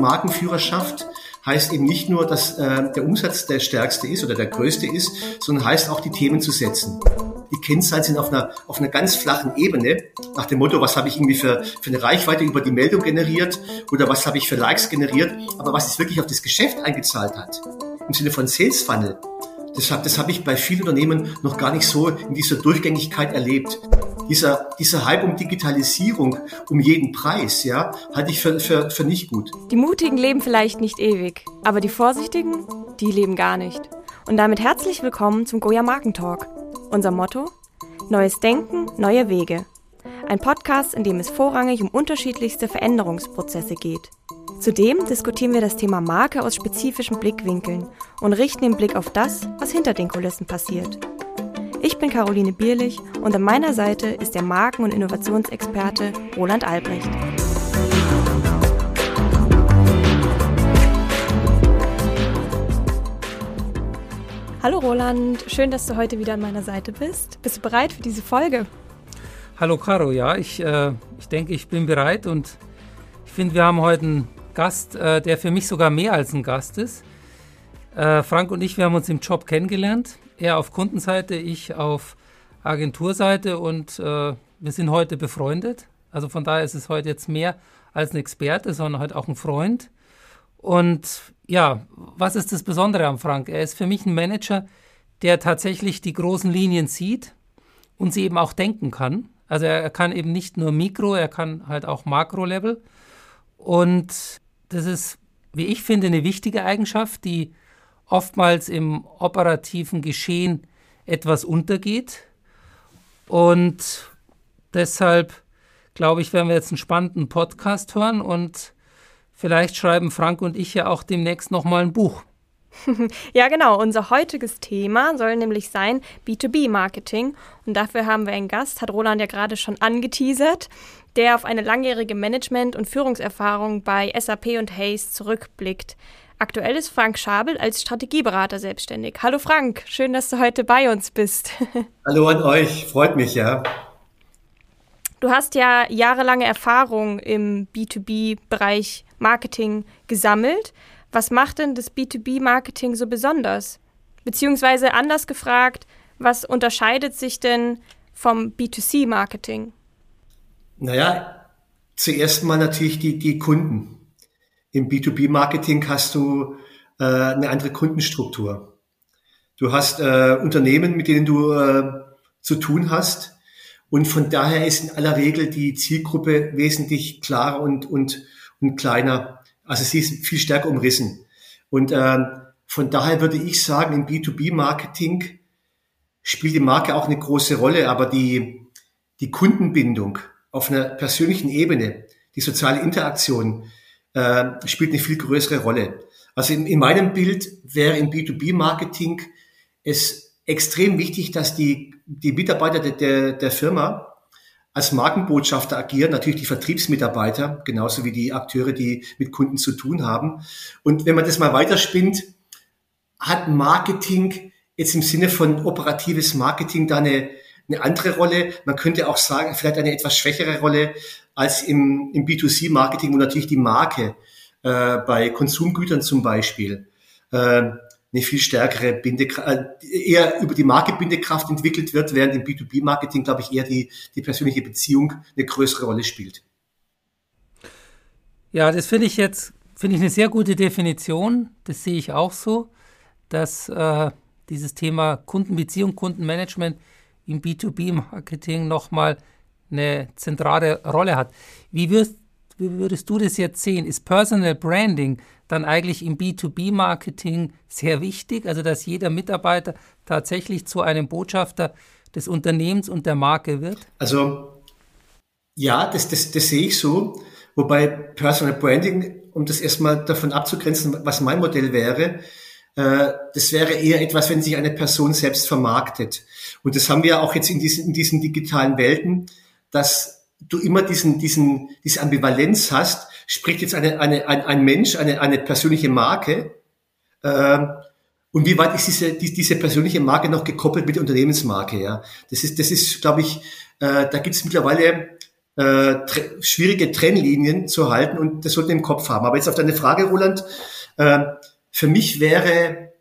Markenführerschaft heißt eben nicht nur, dass äh, der Umsatz der stärkste ist oder der größte ist, sondern heißt auch, die Themen zu setzen. Die Kennzahlen sind auf einer, auf einer ganz flachen Ebene, nach dem Motto, was habe ich irgendwie für, für eine Reichweite über die Meldung generiert oder was habe ich für Likes generiert, aber was es wirklich auf das Geschäft eingezahlt hat, im Sinne von Sales Funnel, das habe das hab ich bei vielen Unternehmen noch gar nicht so in dieser Durchgängigkeit erlebt. Dieser, dieser Hype um Digitalisierung um jeden Preis, ja, halte ich für, für, für nicht gut. Die Mutigen leben vielleicht nicht ewig, aber die Vorsichtigen, die leben gar nicht. Und damit herzlich willkommen zum Goya Markentalk. Unser Motto? Neues Denken, neue Wege. Ein Podcast, in dem es vorrangig um unterschiedlichste Veränderungsprozesse geht. Zudem diskutieren wir das Thema Marke aus spezifischen Blickwinkeln und richten den Blick auf das, was hinter den Kulissen passiert. Ich bin Caroline Bierlich und an meiner Seite ist der Marken- und Innovationsexperte Roland Albrecht. Hallo Roland, schön, dass du heute wieder an meiner Seite bist. Bist du bereit für diese Folge? Hallo Caro, ja, ich, äh, ich denke, ich bin bereit und ich finde, wir haben heute einen Gast, äh, der für mich sogar mehr als ein Gast ist. Äh, Frank und ich, wir haben uns im Job kennengelernt. Er auf Kundenseite, ich auf Agenturseite und äh, wir sind heute befreundet. Also von daher ist es heute jetzt mehr als ein Experte, sondern halt auch ein Freund. Und ja, was ist das Besondere am Frank? Er ist für mich ein Manager, der tatsächlich die großen Linien sieht und sie eben auch denken kann. Also er, er kann eben nicht nur Mikro, er kann halt auch Makro-Level. Und das ist, wie ich finde, eine wichtige Eigenschaft, die oftmals im operativen Geschehen etwas untergeht. Und deshalb glaube ich, werden wir jetzt einen spannenden Podcast hören und vielleicht schreiben Frank und ich ja auch demnächst nochmal ein Buch. Ja, genau. Unser heutiges Thema soll nämlich sein B2B-Marketing. Und dafür haben wir einen Gast, hat Roland ja gerade schon angeteasert, der auf eine langjährige Management- und Führungserfahrung bei SAP und Hayes zurückblickt. Aktuell ist Frank Schabel als Strategieberater selbstständig. Hallo Frank, schön, dass du heute bei uns bist. Hallo an euch, freut mich, ja. Du hast ja jahrelange Erfahrung im B2B-Bereich Marketing gesammelt. Was macht denn das B2B-Marketing so besonders? Beziehungsweise anders gefragt, was unterscheidet sich denn vom B2C-Marketing? Naja, zuerst mal natürlich die, die Kunden. Im B2B-Marketing hast du äh, eine andere Kundenstruktur. Du hast äh, Unternehmen, mit denen du äh, zu tun hast. Und von daher ist in aller Regel die Zielgruppe wesentlich klarer und, und, und kleiner. Also sie ist viel stärker umrissen. Und ähm, von daher würde ich sagen, im B2B-Marketing spielt die Marke auch eine große Rolle, aber die, die Kundenbindung auf einer persönlichen Ebene, die soziale Interaktion äh, spielt eine viel größere Rolle. Also in, in meinem Bild wäre im B2B-Marketing es extrem wichtig, dass die, die Mitarbeiter der, der, der Firma als Markenbotschafter agieren, natürlich die Vertriebsmitarbeiter, genauso wie die Akteure, die mit Kunden zu tun haben. Und wenn man das mal weiterspinnt, hat Marketing jetzt im Sinne von operatives Marketing da eine, eine andere Rolle. Man könnte auch sagen, vielleicht eine etwas schwächere Rolle als im, im B2C-Marketing, wo natürlich die Marke äh, bei Konsumgütern zum Beispiel äh, eine viel stärkere Bindekraft, äh, eher über die Marke Bindekraft entwickelt wird, während im B2B-Marketing, glaube ich, eher die, die persönliche Beziehung eine größere Rolle spielt. Ja, das finde ich jetzt, finde ich eine sehr gute Definition. Das sehe ich auch so, dass äh, dieses Thema Kundenbeziehung, Kundenmanagement im B2B-Marketing nochmal eine zentrale Rolle hat. Wie, wirst, wie würdest du das jetzt sehen? Ist Personal Branding dann eigentlich im B2B-Marketing sehr wichtig, also dass jeder Mitarbeiter tatsächlich zu einem Botschafter des Unternehmens und der Marke wird? Also ja, das, das, das sehe ich so. Wobei Personal Branding, um das erstmal davon abzugrenzen, was mein Modell wäre, das wäre eher etwas, wenn sich eine Person selbst vermarktet. Und das haben wir auch jetzt in diesen, in diesen digitalen Welten, dass du immer diesen, diesen, diese Ambivalenz hast, spricht jetzt eine, eine, ein, ein Mensch, eine, eine persönliche Marke, äh, und wie weit ist diese, die, diese persönliche Marke noch gekoppelt mit der Unternehmensmarke? Ja, das ist, das ist, glaube ich, äh, da gibt es mittlerweile äh, schwierige Trennlinien zu halten und das sollten wir im Kopf haben. Aber jetzt auf deine Frage, Roland, äh, für mich wäre,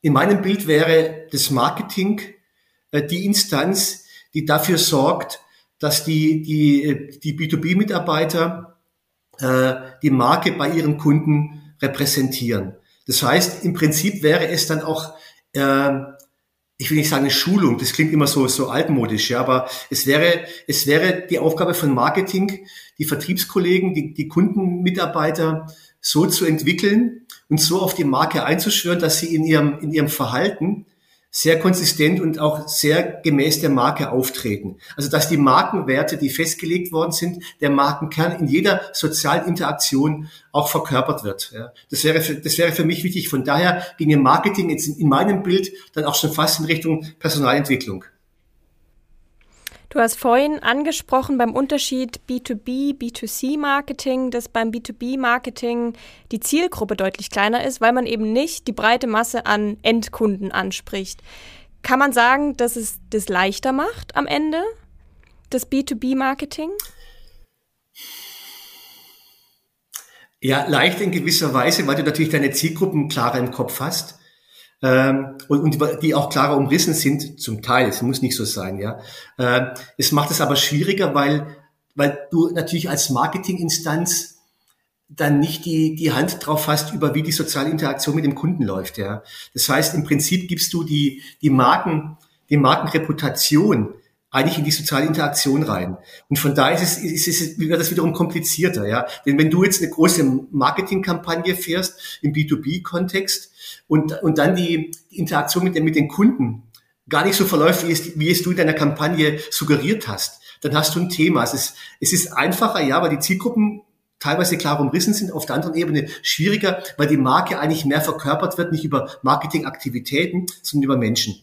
in meinem Bild wäre das Marketing äh, die Instanz, die dafür sorgt, dass die, die, die B2B-Mitarbeiter äh, die Marke bei ihren Kunden repräsentieren. Das heißt, im Prinzip wäre es dann auch äh, ich will nicht sagen eine Schulung, das klingt immer so, so altmodisch, ja, aber es wäre, es wäre die Aufgabe von Marketing, die Vertriebskollegen, die, die Kundenmitarbeiter so zu entwickeln und so auf die Marke einzuschwören, dass sie in ihrem, in ihrem Verhalten sehr konsistent und auch sehr gemäß der Marke auftreten. Also dass die Markenwerte, die festgelegt worden sind, der Markenkern in jeder sozialen Interaktion auch verkörpert wird. Ja. Das, wäre für, das wäre für mich wichtig. Von daher ginge Marketing jetzt in meinem Bild dann auch schon fast in Richtung Personalentwicklung. Du hast vorhin angesprochen beim Unterschied B2B, B2C-Marketing, dass beim B2B-Marketing die Zielgruppe deutlich kleiner ist, weil man eben nicht die breite Masse an Endkunden anspricht. Kann man sagen, dass es das leichter macht am Ende, das B2B-Marketing? Ja, leicht in gewisser Weise, weil du natürlich deine Zielgruppen klarer im Kopf hast ähm, und, und die auch klarer umrissen sind, zum Teil, es muss nicht so sein, ja. Äh, es macht es aber schwieriger, weil, weil du natürlich als Marketinginstanz dann nicht die, die Hand drauf hast, über wie die soziale Interaktion mit dem Kunden läuft, ja. Das heißt, im Prinzip gibst du die, die Marken, die Markenreputation eigentlich in die soziale Interaktion rein. Und von daher ist es, ist es, wird das wiederum komplizierter, ja. Denn wenn du jetzt eine große Marketingkampagne fährst im B2B-Kontext und, und dann die, die Interaktion mit, den, mit den Kunden gar nicht so verläuft, wie es, wie es du in deiner Kampagne suggeriert hast, dann hast du ein Thema. Es ist, es ist einfacher, ja, weil die Zielgruppen teilweise klar umrissen sind, auf der anderen Ebene schwieriger, weil die Marke eigentlich mehr verkörpert wird, nicht über Marketingaktivitäten, sondern über Menschen.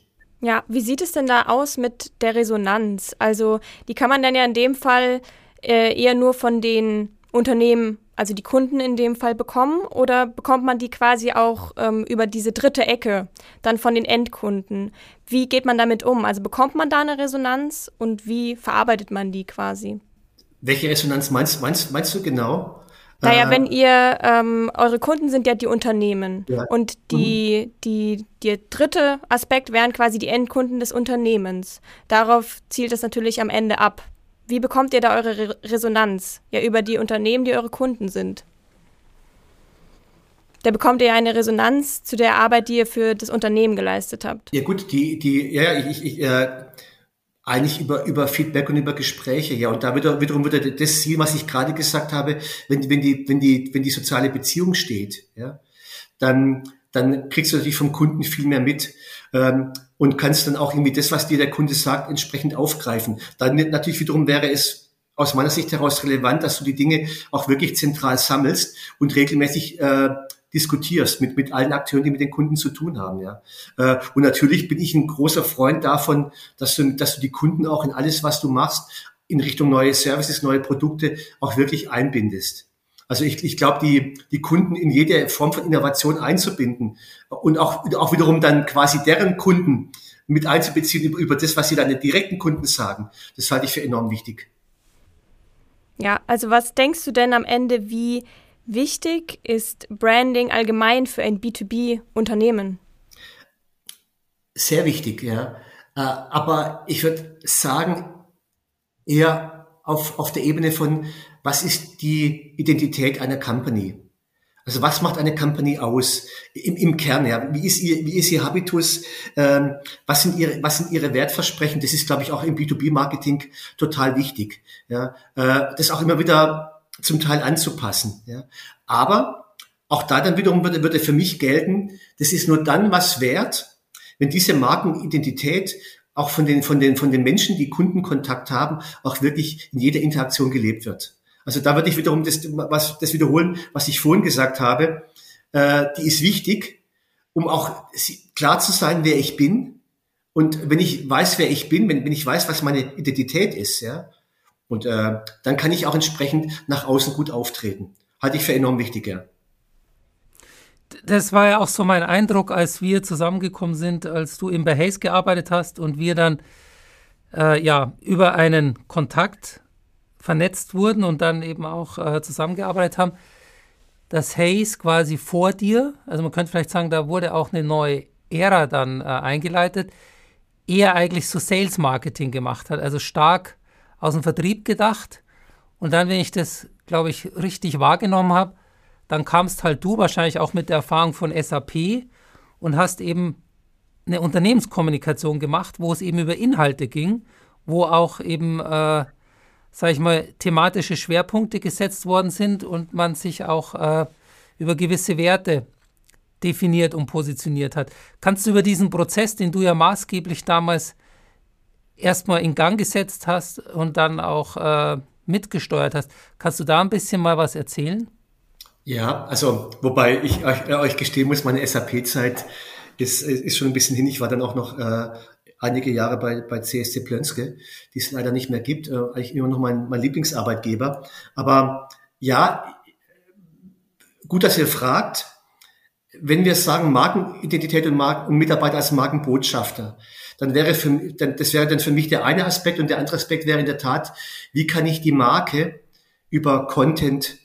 Ja, wie sieht es denn da aus mit der Resonanz? Also die kann man dann ja in dem Fall äh, eher nur von den Unternehmen, also die Kunden in dem Fall bekommen, oder bekommt man die quasi auch ähm, über diese dritte Ecke, dann von den Endkunden? Wie geht man damit um? Also bekommt man da eine Resonanz und wie verarbeitet man die quasi? Welche Resonanz meinst, meinst, meinst du genau? Naja, äh, wenn ihr, ähm, eure Kunden sind ja die Unternehmen ja. und die, mhm. die, der dritte Aspekt wären quasi die Endkunden des Unternehmens. Darauf zielt es natürlich am Ende ab. Wie bekommt ihr da eure Re Resonanz? Ja, über die Unternehmen, die eure Kunden sind. Da bekommt ihr eine Resonanz zu der Arbeit, die ihr für das Unternehmen geleistet habt. Ja gut, die, die, ja, ich, ich, äh, eigentlich über, über Feedback und über Gespräche. Ja, und da wieder, wiederum wieder das Ziel, was ich gerade gesagt habe, wenn, wenn, die, wenn, die, wenn die soziale Beziehung steht, ja, dann, dann kriegst du natürlich vom Kunden viel mehr mit ähm, und kannst dann auch irgendwie das, was dir der Kunde sagt, entsprechend aufgreifen. Dann natürlich wiederum wäre es aus meiner Sicht heraus relevant, dass du die Dinge auch wirklich zentral sammelst und regelmäßig äh, diskutierst mit, mit allen Akteuren, die mit den Kunden zu tun haben. Ja. Äh, und natürlich bin ich ein großer Freund davon, dass du, dass du die Kunden auch in alles, was du machst, in Richtung neue Services, neue Produkte auch wirklich einbindest. Also ich, ich glaube, die, die Kunden in jede Form von Innovation einzubinden und auch, auch wiederum dann quasi deren Kunden mit einzubeziehen über, über das, was sie dann den direkten Kunden sagen, das halte ich für enorm wichtig. Ja, also was denkst du denn am Ende, wie wichtig ist Branding allgemein für ein B2B-Unternehmen? Sehr wichtig, ja. Äh, aber ich würde sagen, eher auf, auf der Ebene von, was ist die Identität einer Company? Also was macht eine Company aus im, im Kern? Ja, wie ist ihr, wie ist ihr Habitus? Ähm, was sind ihre, was sind ihre Wertversprechen? Das ist, glaube ich, auch im B2B-Marketing total wichtig. Ja, äh, das auch immer wieder zum Teil anzupassen. Ja. Aber auch da dann wiederum würde, würde für mich gelten, das ist nur dann was wert, wenn diese Markenidentität auch von den, von den, von den Menschen, die Kundenkontakt haben, auch wirklich in jeder Interaktion gelebt wird. Also da würde ich wiederum das, was, das wiederholen, was ich vorhin gesagt habe. Äh, die ist wichtig, um auch klar zu sein, wer ich bin. Und wenn ich weiß, wer ich bin, wenn, wenn ich weiß, was meine Identität ist, ja, und äh, dann kann ich auch entsprechend nach außen gut auftreten. Halte ich für enorm wichtig, ja. Das war ja auch so mein Eindruck, als wir zusammengekommen sind, als du im Behays gearbeitet hast und wir dann äh, ja über einen Kontakt vernetzt wurden und dann eben auch äh, zusammengearbeitet haben, dass Hayes quasi vor dir, also man könnte vielleicht sagen, da wurde auch eine neue Ära dann äh, eingeleitet, eher eigentlich so Sales Marketing gemacht hat, also stark aus dem Vertrieb gedacht. Und dann, wenn ich das, glaube ich, richtig wahrgenommen habe, dann kamst halt du wahrscheinlich auch mit der Erfahrung von SAP und hast eben eine Unternehmenskommunikation gemacht, wo es eben über Inhalte ging, wo auch eben, äh, sage ich mal, thematische Schwerpunkte gesetzt worden sind und man sich auch äh, über gewisse Werte definiert und positioniert hat. Kannst du über diesen Prozess, den du ja maßgeblich damals erstmal in Gang gesetzt hast und dann auch äh, mitgesteuert hast, kannst du da ein bisschen mal was erzählen? Ja, also wobei ich euch, äh, euch gestehen muss, meine SAP-Zeit ist, ist schon ein bisschen hin. Ich war dann auch noch äh, einige Jahre bei, bei CSC Plönske, die es leider nicht mehr gibt. Äh, eigentlich immer noch mein, mein Lieblingsarbeitgeber. Aber ja, gut, dass ihr fragt. Wenn wir sagen Markenidentität und, Marken, und Mitarbeiter als Markenbotschafter, dann wäre für, dann, das wäre dann für mich der eine Aspekt und der andere Aspekt wäre in der Tat, wie kann ich die Marke über Content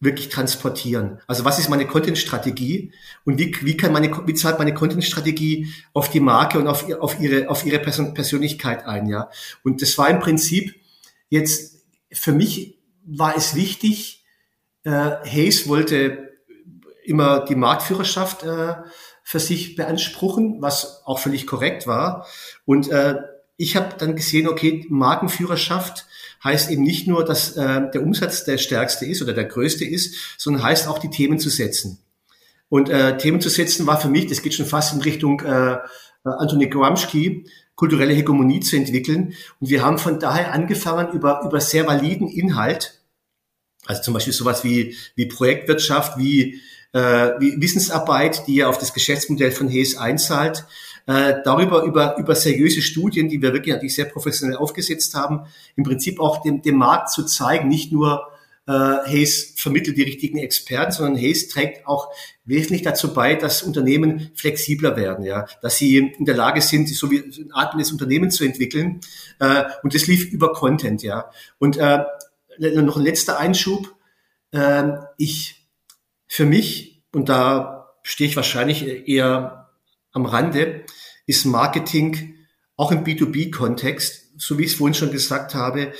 wirklich transportieren. Also was ist meine Content-Strategie und wie, wie kann meine, wie zahlt meine Content-Strategie auf die Marke und auf, auf ihre, auf ihre Person, Persönlichkeit ein, ja? Und das war im Prinzip jetzt, für mich war es wichtig, äh, Hayes wollte immer die Marktführerschaft äh, für sich beanspruchen, was auch völlig korrekt war. Und äh, ich habe dann gesehen, okay, Markenführerschaft heißt eben nicht nur, dass äh, der Umsatz der stärkste ist oder der größte ist, sondern heißt auch, die Themen zu setzen. Und äh, Themen zu setzen war für mich, das geht schon fast in Richtung äh, äh Anthony Gramsci, kulturelle Hegemonie zu entwickeln. Und wir haben von daher angefangen, über, über sehr validen Inhalt, also zum Beispiel sowas wie, wie Projektwirtschaft, wie, äh, wie Wissensarbeit, die ja auf das Geschäftsmodell von Hayes einzahlt, äh, darüber über, über seriöse Studien, die wir wirklich natürlich sehr professionell aufgesetzt haben, im Prinzip auch dem, dem Markt zu zeigen, nicht nur äh, Hayes vermittelt die richtigen Experten, sondern Hayes trägt auch wesentlich dazu bei, dass Unternehmen flexibler werden, ja, dass sie in der Lage sind, so wie ein atmendes Unternehmen zu entwickeln. Äh, und das lief über Content, ja. Und äh, noch ein letzter Einschub. Äh, ich für mich, und da stehe ich wahrscheinlich eher am Rande ist Marketing auch im B2B-Kontext, so wie ich es vorhin schon gesagt habe,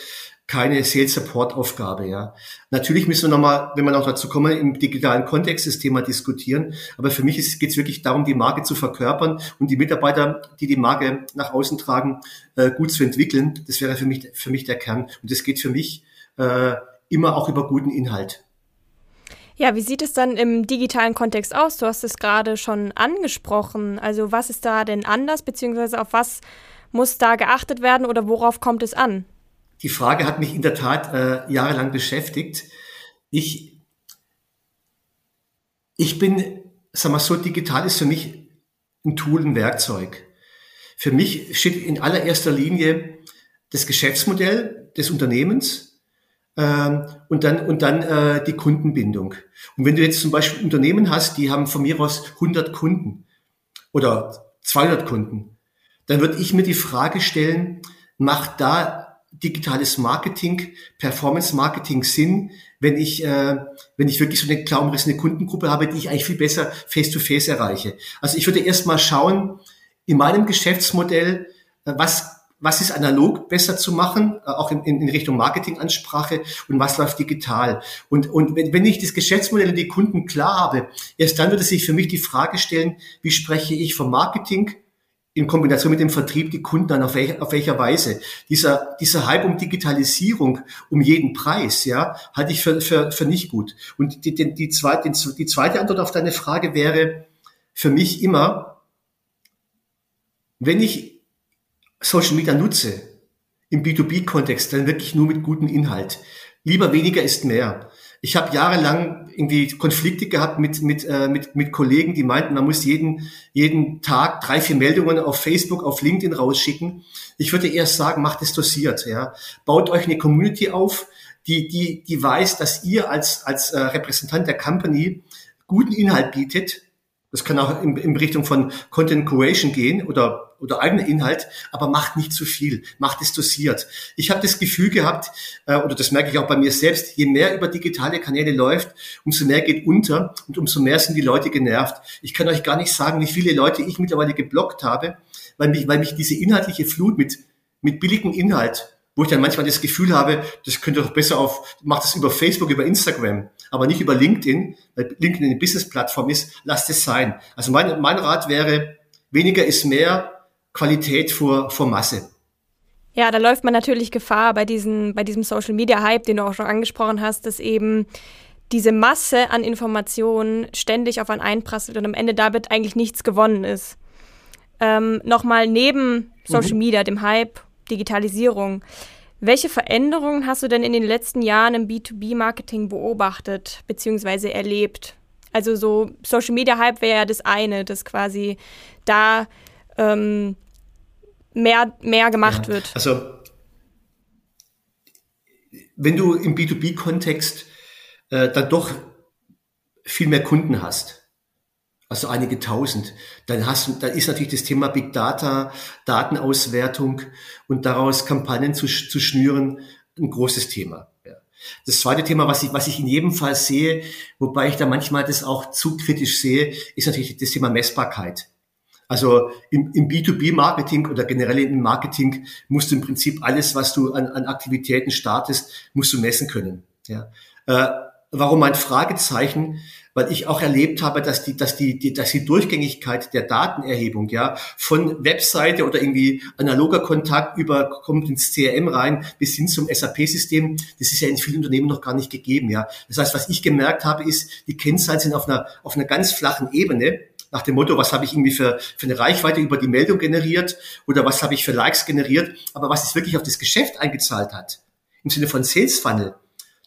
keine Sales Support Aufgabe, ja. Natürlich müssen wir nochmal, wenn wir noch dazu kommen, im digitalen Kontext das Thema diskutieren. Aber für mich geht es wirklich darum, die Marke zu verkörpern und die Mitarbeiter, die die Marke nach außen tragen, äh, gut zu entwickeln. Das wäre für mich, für mich der Kern. Und das geht für mich äh, immer auch über guten Inhalt. Ja, wie sieht es dann im digitalen Kontext aus? Du hast es gerade schon angesprochen. Also was ist da denn anders, beziehungsweise auf was muss da geachtet werden oder worauf kommt es an? Die Frage hat mich in der Tat äh, jahrelang beschäftigt. Ich, ich bin, sag mal so, digital ist für mich ein Tool, ein Werkzeug. Für mich steht in allererster Linie das Geschäftsmodell des Unternehmens, ähm, und dann, und dann äh, die Kundenbindung. Und wenn du jetzt zum Beispiel Unternehmen hast, die haben von mir aus 100 Kunden oder 200 Kunden, dann würde ich mir die Frage stellen, macht da digitales Marketing, Performance Marketing Sinn, wenn ich, äh, wenn ich wirklich so eine klar umrissene Kundengruppe habe, die ich eigentlich viel besser face-to-face -face erreiche. Also ich würde erst mal schauen, in meinem Geschäftsmodell, äh, was was ist analog besser zu machen, äh, auch in, in Richtung Marketingansprache und was läuft digital. Und, und wenn, wenn ich das Geschäftsmodell und die Kunden klar habe, erst dann würde sich für mich die Frage stellen, wie spreche ich vom Marketing in Kombination mit dem Vertrieb die Kunden an, auf, welcher, auf welcher Weise. Dieser, dieser Hype um Digitalisierung um jeden Preis, ja, halte ich für, für, für nicht gut. Und die, die, die, zweite, die zweite Antwort auf deine Frage wäre für mich immer, wenn ich Social Media nutze, im B2B-Kontext, dann wirklich nur mit gutem Inhalt. Lieber weniger ist mehr. Ich habe jahrelang irgendwie Konflikte gehabt mit, mit, äh, mit, mit Kollegen, die meinten, man muss jeden, jeden Tag drei, vier Meldungen auf Facebook, auf LinkedIn rausschicken. Ich würde eher sagen, macht es dosiert. Ja. Baut euch eine Community auf, die, die, die weiß, dass ihr als, als äh, Repräsentant der Company guten Inhalt bietet Das kann auch in, in Richtung von Content Curation gehen oder, oder eigener Inhalt, aber macht nicht zu viel, macht es dosiert. Ich habe das Gefühl gehabt, äh, oder das merke ich auch bei mir selbst, je mehr über digitale Kanäle läuft, umso mehr geht unter und umso mehr sind die Leute genervt. Ich kann euch gar nicht sagen, wie viele Leute ich mittlerweile geblockt habe, weil mich, weil mich diese inhaltliche Flut mit, mit billigem Inhalt wo ich dann manchmal das Gefühl habe, das könnte doch besser auf, macht das über Facebook, über Instagram, aber nicht über LinkedIn, weil LinkedIn eine Business-Plattform ist, lasst es sein. Also mein, mein Rat wäre, weniger ist mehr, Qualität vor, vor Masse. Ja, da läuft man natürlich Gefahr bei, diesen, bei diesem Social Media Hype, den du auch schon angesprochen hast, dass eben diese Masse an Informationen ständig auf einen einprasselt und am Ende damit eigentlich nichts gewonnen ist. Ähm, Nochmal neben Social mhm. Media, dem Hype Digitalisierung. Welche Veränderungen hast du denn in den letzten Jahren im B2B-Marketing beobachtet bzw. erlebt? Also so Social Media Hype wäre ja das eine, dass quasi da ähm, mehr, mehr gemacht ja, wird. Also wenn du im B2B-Kontext äh, dann doch viel mehr Kunden hast, also einige tausend. Dann hast du, dann ist natürlich das Thema Big Data, Datenauswertung und daraus Kampagnen zu, zu schnüren ein großes Thema. Ja. Das zweite Thema, was ich, was ich in jedem Fall sehe, wobei ich da manchmal das auch zu kritisch sehe, ist natürlich das Thema Messbarkeit. Also im, im B2B-Marketing oder generell im Marketing musst du im Prinzip alles, was du an, an Aktivitäten startest, musst du messen können. Ja. Äh, warum ein Fragezeichen? weil ich auch erlebt habe, dass die, dass die, die, dass die Durchgängigkeit der Datenerhebung, ja, von Webseite oder irgendwie analoger Kontakt über, kommt ins CRM rein bis hin zum SAP-System, das ist ja in vielen Unternehmen noch gar nicht gegeben, ja. Das heißt, was ich gemerkt habe, ist, die Kennzahlen sind auf einer, auf einer ganz flachen Ebene, nach dem Motto, was habe ich irgendwie für, für eine Reichweite über die Meldung generiert oder was habe ich für Likes generiert, aber was es wirklich auf das Geschäft eingezahlt hat, im Sinne von Sales Funnel,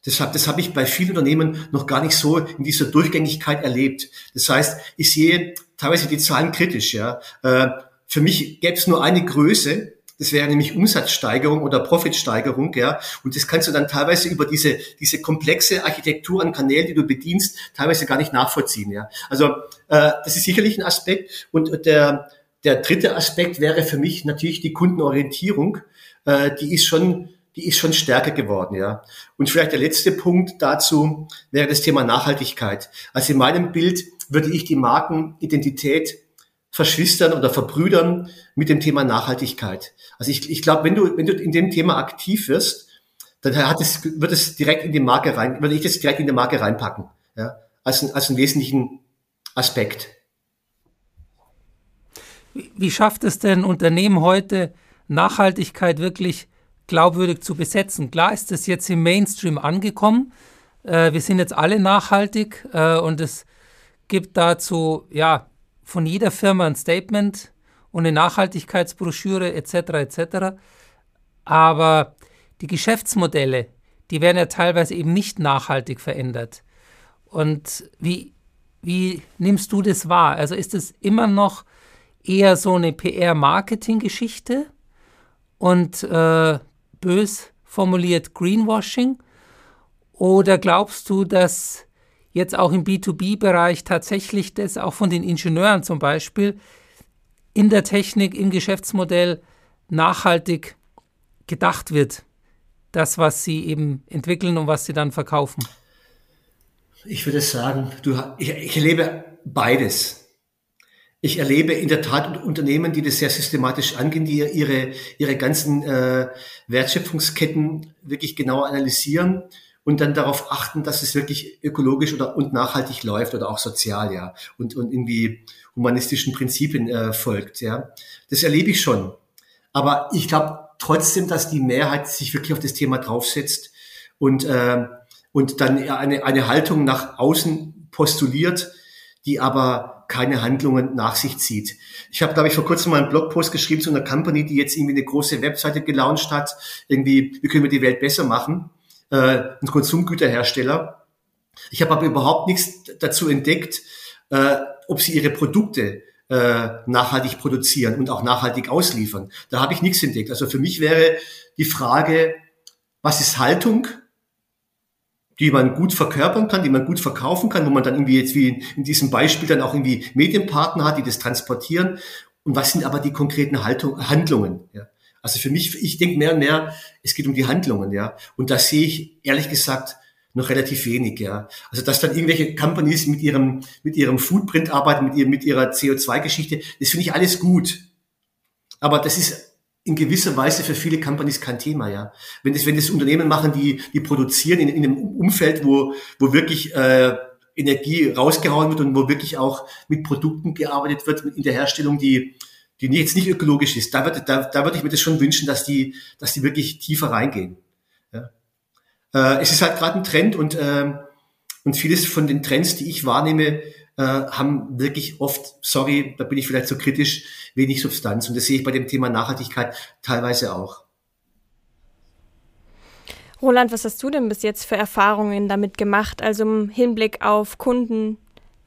Deshalb, das habe ich bei vielen Unternehmen noch gar nicht so in dieser Durchgängigkeit erlebt. Das heißt, ich sehe teilweise die Zahlen kritisch. Ja. Äh, für mich gäbe es nur eine Größe, das wäre nämlich Umsatzsteigerung oder Profitsteigerung, ja. Und das kannst du dann teilweise über diese, diese komplexe Architektur an Kanälen, die du bedienst, teilweise gar nicht nachvollziehen, ja. Also, äh, das ist sicherlich ein Aspekt. Und der, der dritte Aspekt wäre für mich natürlich die Kundenorientierung. Äh, die ist schon die ist schon stärker geworden, ja. Und vielleicht der letzte Punkt dazu wäre das Thema Nachhaltigkeit. Also in meinem Bild würde ich die Markenidentität verschwistern oder verbrüdern mit dem Thema Nachhaltigkeit. Also ich, ich glaube, wenn du, wenn du in dem Thema aktiv wirst, dann hat es, wird es direkt in die Marke rein, würde ich das direkt in die Marke reinpacken, ja, als, als einen wesentlichen Aspekt. Wie schafft es denn Unternehmen heute, Nachhaltigkeit wirklich glaubwürdig zu besetzen. Klar ist das jetzt im Mainstream angekommen. Äh, wir sind jetzt alle nachhaltig äh, und es gibt dazu ja von jeder Firma ein Statement und eine Nachhaltigkeitsbroschüre etc. etc. Aber die Geschäftsmodelle, die werden ja teilweise eben nicht nachhaltig verändert. Und wie, wie nimmst du das wahr? Also ist es immer noch eher so eine PR-Marketing-Geschichte und äh, bös formuliert Greenwashing? Oder glaubst du, dass jetzt auch im B2B-Bereich tatsächlich das auch von den Ingenieuren zum Beispiel in der Technik, im Geschäftsmodell nachhaltig gedacht wird? Das, was sie eben entwickeln und was sie dann verkaufen? Ich würde sagen, du, ich, ich erlebe beides. Ich erlebe in der Tat Unternehmen, die das sehr systematisch angehen, die ihre, ihre ganzen äh, Wertschöpfungsketten wirklich genauer analysieren und dann darauf achten, dass es wirklich ökologisch oder und nachhaltig läuft oder auch sozial, ja, und, und irgendwie humanistischen Prinzipien äh, folgt, ja. Das erlebe ich schon. Aber ich glaube trotzdem, dass die Mehrheit sich wirklich auf das Thema draufsetzt und, äh, und dann eine, eine Haltung nach außen postuliert, die aber keine Handlungen nach sich zieht. Ich habe, glaube ich, vor kurzem mal einen Blogpost geschrieben zu einer Company, die jetzt irgendwie eine große Webseite gelauncht hat. Irgendwie, wie können wir die Welt besser machen? Äh, ein Konsumgüterhersteller. Ich habe aber überhaupt nichts dazu entdeckt, äh, ob sie ihre Produkte äh, nachhaltig produzieren und auch nachhaltig ausliefern. Da habe ich nichts entdeckt. Also für mich wäre die Frage, was ist Haltung? Die man gut verkörpern kann, die man gut verkaufen kann, wo man dann irgendwie jetzt wie in diesem Beispiel dann auch irgendwie Medienpartner hat, die das transportieren. Und was sind aber die konkreten Haltung, Handlungen? Ja? Also für mich, ich denke mehr und mehr, es geht um die Handlungen, ja. Und da sehe ich ehrlich gesagt noch relativ wenig, ja. Also dass dann irgendwelche Companies mit ihrem mit ihrem Footprint arbeiten, mit, ihr, mit ihrer CO2-Geschichte, das finde ich alles gut. Aber das ist in gewisser Weise für viele Companies kein Thema, ja. Wenn das, wenn das Unternehmen machen, die, die produzieren in, in einem Umfeld, wo, wo wirklich äh, Energie rausgehauen wird und wo wirklich auch mit Produkten gearbeitet wird in der Herstellung, die, die jetzt nicht ökologisch ist, da würde, da, da würde ich mir das schon wünschen, dass die, dass die wirklich tiefer reingehen. Ja. Äh, es ist halt gerade ein Trend und, äh, und vieles von den Trends, die ich wahrnehme, äh, haben wirklich oft, sorry, da bin ich vielleicht so kritisch, wenig Substanz. Und das sehe ich bei dem Thema Nachhaltigkeit teilweise auch. Roland, was hast du denn bis jetzt für Erfahrungen damit gemacht? Also im Hinblick auf Kunden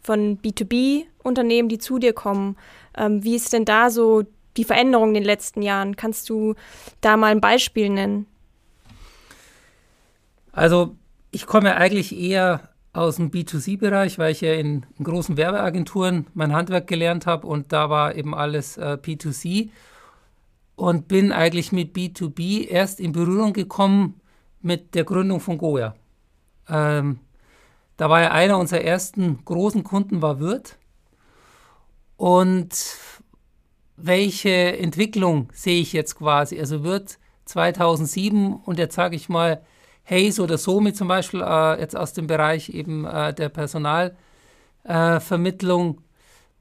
von B2B-Unternehmen, die zu dir kommen. Ähm, wie ist denn da so die Veränderung in den letzten Jahren? Kannst du da mal ein Beispiel nennen? Also ich komme eigentlich eher aus dem B2C-Bereich, weil ich ja in, in, großen Werbeagenturen mein Handwerk gelernt habe und da war eben alles äh, B2C und bin eigentlich mit B2B erst in Berührung gekommen mit der Gründung von Goya. Ähm, da war ja einer unserer ersten großen Kunden war Wirt und welche Entwicklung sehe ich jetzt quasi? Also Wirt 2007 und jetzt sage ich mal, Hayes oder Somi zum Beispiel, äh, jetzt aus dem Bereich eben äh, der Personalvermittlung, äh,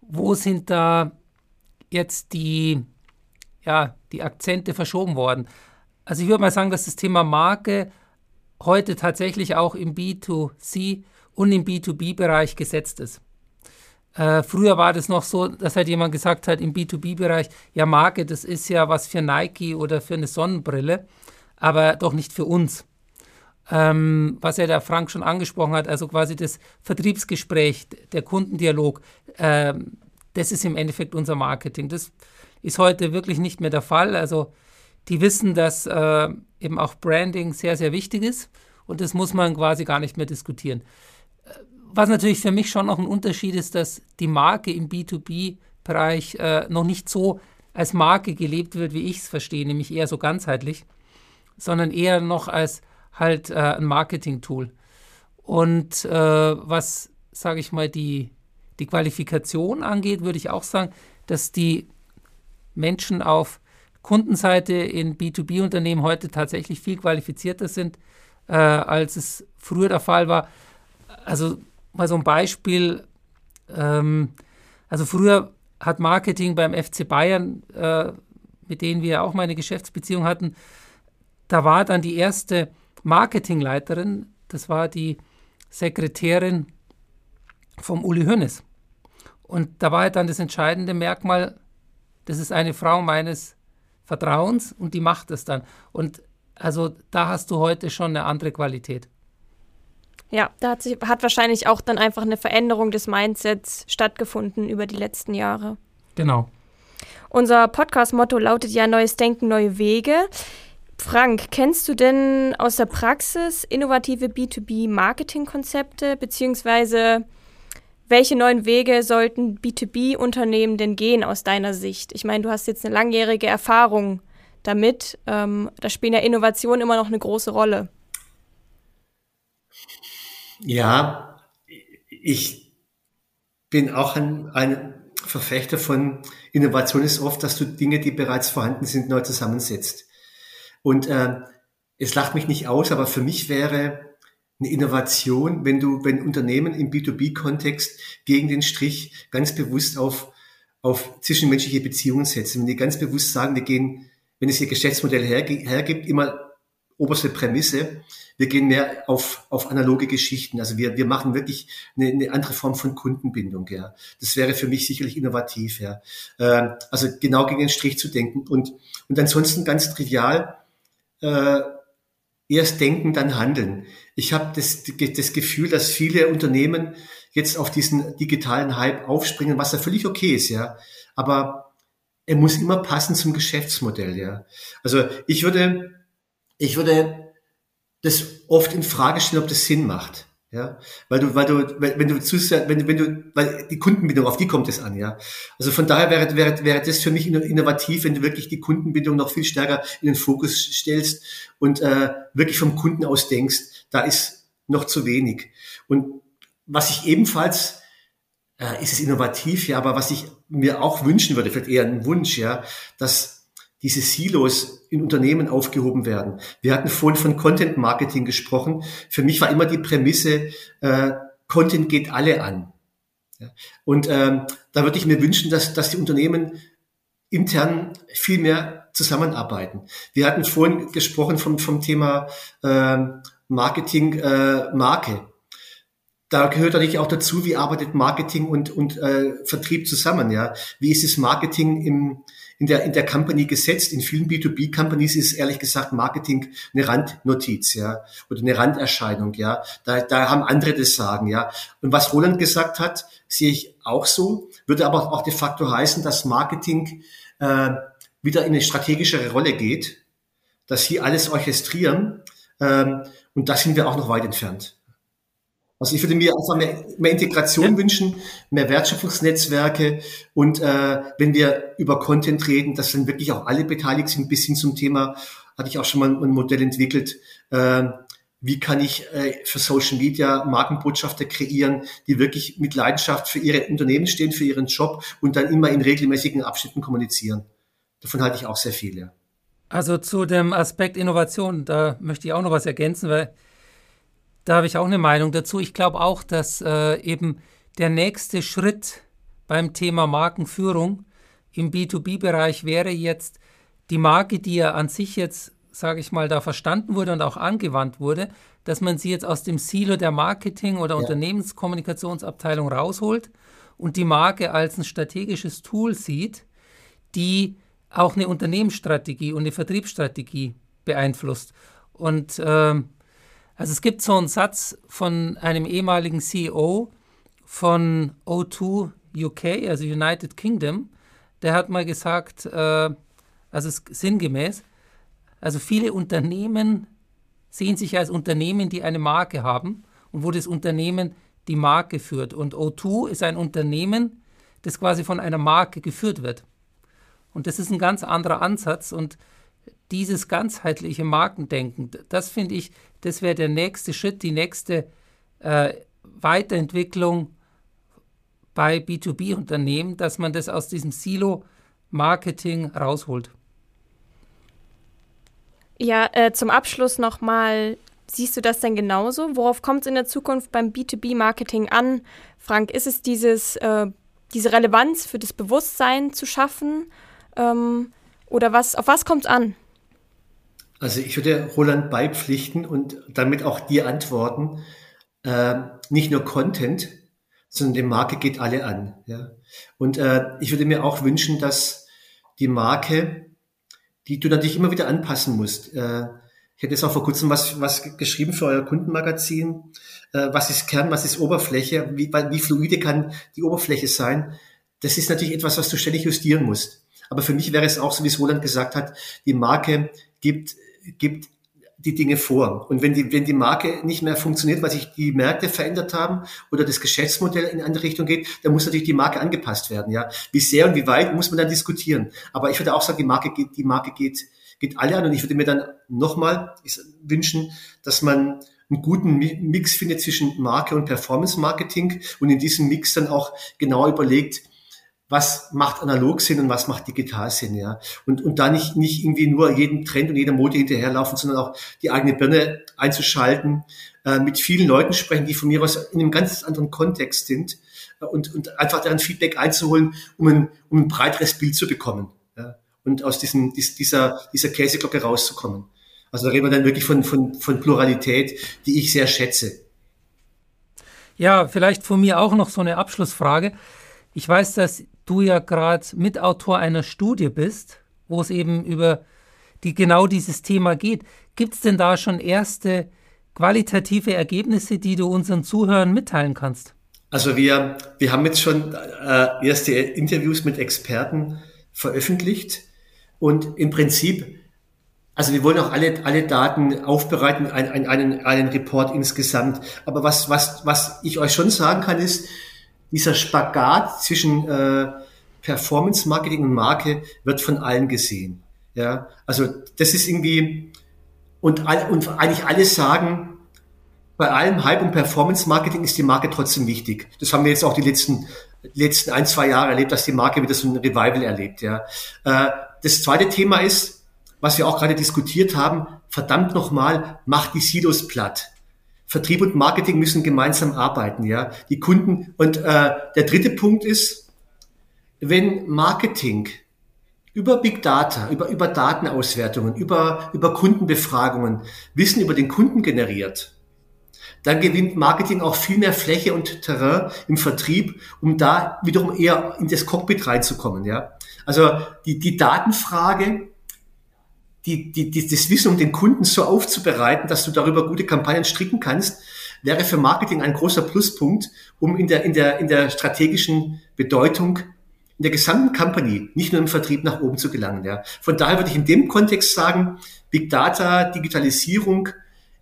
wo sind da jetzt die, ja, die Akzente verschoben worden? Also ich würde mal sagen, dass das Thema Marke heute tatsächlich auch im B2C und im B2B-Bereich gesetzt ist. Äh, früher war das noch so, dass halt jemand gesagt hat im B2B-Bereich, ja Marke, das ist ja was für Nike oder für eine Sonnenbrille, aber doch nicht für uns ähm, was ja der Frank schon angesprochen hat, also quasi das Vertriebsgespräch, der Kundendialog, ähm, das ist im Endeffekt unser Marketing. Das ist heute wirklich nicht mehr der Fall. Also die wissen, dass äh, eben auch Branding sehr, sehr wichtig ist und das muss man quasi gar nicht mehr diskutieren. Was natürlich für mich schon noch ein Unterschied ist, dass die Marke im B2B-Bereich äh, noch nicht so als Marke gelebt wird, wie ich es verstehe, nämlich eher so ganzheitlich, sondern eher noch als halt äh, ein Marketing-Tool. Und äh, was, sage ich mal, die, die Qualifikation angeht, würde ich auch sagen, dass die Menschen auf Kundenseite in B2B-Unternehmen heute tatsächlich viel qualifizierter sind, äh, als es früher der Fall war. Also mal so ein Beispiel. Ähm, also früher hat Marketing beim FC Bayern, äh, mit denen wir auch mal eine Geschäftsbeziehung hatten, da war dann die erste Marketingleiterin, das war die Sekretärin vom Uli Hönes. Und da war dann das entscheidende Merkmal, das ist eine Frau meines Vertrauens und die macht es dann. Und also da hast du heute schon eine andere Qualität. Ja, da hat, sich, hat wahrscheinlich auch dann einfach eine Veränderung des Mindsets stattgefunden über die letzten Jahre. Genau. Unser Podcast-Motto lautet ja Neues Denken, neue Wege. Frank, kennst du denn aus der Praxis innovative B2B-Marketing-Konzepte, beziehungsweise welche neuen Wege sollten B2B-Unternehmen denn gehen aus deiner Sicht? Ich meine, du hast jetzt eine langjährige Erfahrung damit. Ähm, da spielen ja Innovationen immer noch eine große Rolle. Ja, ich bin auch ein, ein Verfechter von Innovation ist oft, dass du Dinge, die bereits vorhanden sind, neu zusammensetzt. Und äh, es lacht mich nicht aus, aber für mich wäre eine Innovation, wenn du, wenn Unternehmen im B2B-Kontext gegen den Strich ganz bewusst auf, auf zwischenmenschliche Beziehungen setzen. Wenn die ganz bewusst sagen, wir gehen, wenn es ihr Geschäftsmodell hergibt, immer oberste Prämisse, wir gehen mehr auf, auf analoge Geschichten. Also wir, wir machen wirklich eine, eine andere Form von Kundenbindung. Ja. Das wäre für mich sicherlich innovativ. Ja. Äh, also genau gegen den Strich zu denken. Und, und ansonsten ganz trivial, äh, erst denken, dann handeln. Ich habe das, das Gefühl, dass viele Unternehmen jetzt auf diesen digitalen Hype aufspringen, was ja völlig okay ist, ja. Aber er muss immer passen zum Geschäftsmodell, ja. Also ich würde, ich würde das oft in Frage stellen, ob das Sinn macht. Ja, weil du, weil du, wenn du zu sehr, wenn, wenn du, weil die Kundenbindung, auf die kommt es an, ja. Also von daher wäre, wäre, wäre das für mich innovativ, wenn du wirklich die Kundenbindung noch viel stärker in den Fokus stellst und äh, wirklich vom Kunden aus denkst, da ist noch zu wenig. Und was ich ebenfalls, äh, ist es innovativ, ja, aber was ich mir auch wünschen würde, vielleicht eher ein Wunsch, ja, dass diese Silos in Unternehmen aufgehoben werden. Wir hatten vorhin von Content Marketing gesprochen. Für mich war immer die Prämisse, äh, Content geht alle an. Ja. Und ähm, da würde ich mir wünschen, dass, dass die Unternehmen intern viel mehr zusammenarbeiten. Wir hatten vorhin gesprochen vom, vom Thema äh, Marketing, äh, Marke. Da gehört natürlich auch dazu, wie arbeitet Marketing und, und äh, Vertrieb zusammen. Ja, Wie ist das Marketing im, in der, in der Company gesetzt. In vielen B2B-Companies ist ehrlich gesagt Marketing eine Randnotiz, ja, oder eine Randerscheinung, ja. Da, da haben andere das Sagen, ja. Und was Roland gesagt hat, sehe ich auch so, würde aber auch de facto heißen, dass Marketing äh, wieder in eine strategischere Rolle geht, dass sie alles orchestrieren. Ähm, und da sind wir auch noch weit entfernt. Also ich würde mir einfach mehr, mehr Integration ja. wünschen, mehr Wertschöpfungsnetzwerke und äh, wenn wir über Content reden, dass dann wirklich auch alle beteiligt sind, bis hin zum Thema, hatte ich auch schon mal ein Modell entwickelt, äh, wie kann ich äh, für Social Media Markenbotschafter kreieren, die wirklich mit Leidenschaft für ihre Unternehmen stehen, für ihren Job und dann immer in regelmäßigen Abschnitten kommunizieren. Davon halte ich auch sehr viel. Ja. Also zu dem Aspekt Innovation, da möchte ich auch noch was ergänzen, weil da habe ich auch eine Meinung dazu. Ich glaube auch, dass äh, eben der nächste Schritt beim Thema Markenführung im B2B-Bereich wäre jetzt die Marke, die ja an sich jetzt, sage ich mal, da verstanden wurde und auch angewandt wurde, dass man sie jetzt aus dem Silo der Marketing- oder ja. Unternehmenskommunikationsabteilung rausholt und die Marke als ein strategisches Tool sieht, die auch eine Unternehmensstrategie und eine Vertriebsstrategie beeinflusst. Und ähm, also es gibt so einen Satz von einem ehemaligen CEO von O2 UK, also United Kingdom, der hat mal gesagt, äh, also sinngemäß, also viele Unternehmen sehen sich als Unternehmen, die eine Marke haben und wo das Unternehmen die Marke führt. Und O2 ist ein Unternehmen, das quasi von einer Marke geführt wird. Und das ist ein ganz anderer Ansatz und dieses ganzheitliche Markendenken, das finde ich, das wäre der nächste Schritt, die nächste äh, Weiterentwicklung bei B2B-Unternehmen, dass man das aus diesem Silo-Marketing rausholt. Ja, äh, zum Abschluss nochmal, siehst du das denn genauso? Worauf kommt es in der Zukunft beim B2B-Marketing an? Frank, ist es dieses, äh, diese Relevanz für das Bewusstsein zu schaffen? Ähm, oder was, auf was kommt es an? Also ich würde Roland beipflichten und damit auch dir antworten. Äh, nicht nur Content, sondern die Marke geht alle an. Ja? Und äh, ich würde mir auch wünschen, dass die Marke, die du natürlich immer wieder anpassen musst. Äh, ich hätte jetzt auch vor kurzem was, was geschrieben für euer Kundenmagazin. Äh, was ist Kern, was ist Oberfläche? Wie, wie fluide kann die Oberfläche sein? Das ist natürlich etwas, was du ständig justieren musst. Aber für mich wäre es auch so, wie es Roland gesagt hat, die Marke gibt, gibt die Dinge vor. Und wenn die, wenn die Marke nicht mehr funktioniert, weil sich die Märkte verändert haben oder das Geschäftsmodell in eine andere Richtung geht, dann muss natürlich die Marke angepasst werden. Ja, wie sehr und wie weit muss man dann diskutieren. Aber ich würde auch sagen, die Marke geht, die Marke geht, geht alle an. Und ich würde mir dann nochmal wünschen, dass man einen guten Mix findet zwischen Marke und Performance Marketing und in diesem Mix dann auch genau überlegt, was macht analog Sinn und was macht digital Sinn, ja. Und, und da nicht, nicht irgendwie nur jeden Trend und jeder Mode hinterherlaufen, sondern auch die eigene Birne einzuschalten, äh, mit vielen Leuten sprechen, die von mir aus in einem ganz anderen Kontext sind äh, und, und einfach deren Feedback einzuholen, um ein, um ein breiteres Bild zu bekommen, ja. Und aus diesem, dieser, dieser Käseglocke rauszukommen. Also da reden wir dann wirklich von, von, von Pluralität, die ich sehr schätze. Ja, vielleicht von mir auch noch so eine Abschlussfrage. Ich weiß, dass du ja gerade Mitautor einer Studie bist, wo es eben über die, genau dieses Thema geht. Gibt es denn da schon erste qualitative Ergebnisse, die du unseren Zuhörern mitteilen kannst? Also wir, wir haben jetzt schon äh, erste Interviews mit Experten veröffentlicht und im Prinzip Also wir wollen auch alle, alle Daten aufbereiten, einen, einen, einen Report insgesamt. Aber was, was, was ich euch schon sagen kann, ist, dieser Spagat zwischen äh, Performance Marketing und Marke wird von allen gesehen. Ja, also das ist irgendwie und, all, und eigentlich alle sagen, bei allem Hype und Performance Marketing ist die Marke trotzdem wichtig. Das haben wir jetzt auch die letzten letzten ein zwei Jahre erlebt, dass die Marke wieder so ein Revival erlebt. Ja, äh, das zweite Thema ist, was wir auch gerade diskutiert haben. Verdammt nochmal, macht die Silos platt. Vertrieb und Marketing müssen gemeinsam arbeiten, ja. Die Kunden und äh, der dritte Punkt ist, wenn Marketing über Big Data, über, über Datenauswertungen, über, über Kundenbefragungen Wissen über den Kunden generiert, dann gewinnt Marketing auch viel mehr Fläche und Terrain im Vertrieb, um da wiederum eher in das Cockpit reinzukommen. Ja? Also die, die Datenfrage die, die, die, das Wissen um den Kunden so aufzubereiten, dass du darüber gute Kampagnen stricken kannst, wäre für Marketing ein großer Pluspunkt, um in der, in der, in der strategischen Bedeutung in der gesamten Company, nicht nur im Vertrieb nach oben zu gelangen. Ja. Von daher würde ich in dem Kontext sagen, Big Data, Digitalisierung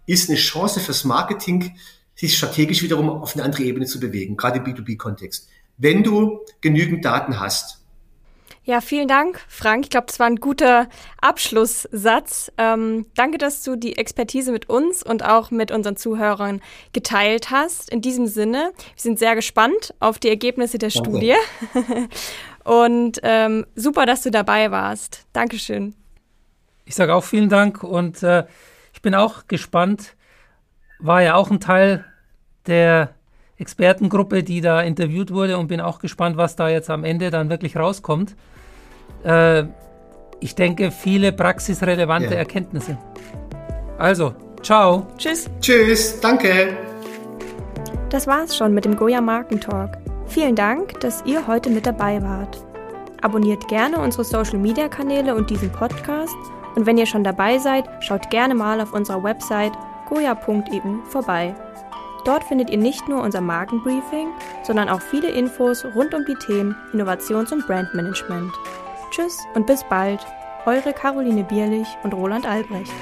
ist eine Chance fürs Marketing, sich strategisch wiederum auf eine andere Ebene zu bewegen, gerade im B2B-Kontext. Wenn du genügend Daten hast, ja, vielen Dank, Frank. Ich glaube, das war ein guter Abschlusssatz. Ähm, danke, dass du die Expertise mit uns und auch mit unseren Zuhörern geteilt hast. In diesem Sinne, wir sind sehr gespannt auf die Ergebnisse der danke. Studie. und ähm, super, dass du dabei warst. Dankeschön. Ich sage auch vielen Dank und äh, ich bin auch gespannt. War ja auch ein Teil der Expertengruppe, die da interviewt wurde und bin auch gespannt, was da jetzt am Ende dann wirklich rauskommt äh, ich denke, viele praxisrelevante ja. Erkenntnisse. Also, ciao. Tschüss. Tschüss, danke. Das war's schon mit dem Goya Markentalk. Vielen Dank, dass ihr heute mit dabei wart. Abonniert gerne unsere Social Media Kanäle und diesen Podcast. Und wenn ihr schon dabei seid, schaut gerne mal auf unserer Website goya.eu vorbei. Dort findet ihr nicht nur unser Markenbriefing, sondern auch viele Infos rund um die Themen Innovations- und Brandmanagement. Tschüss und bis bald, eure Caroline Bierlich und Roland Albrecht.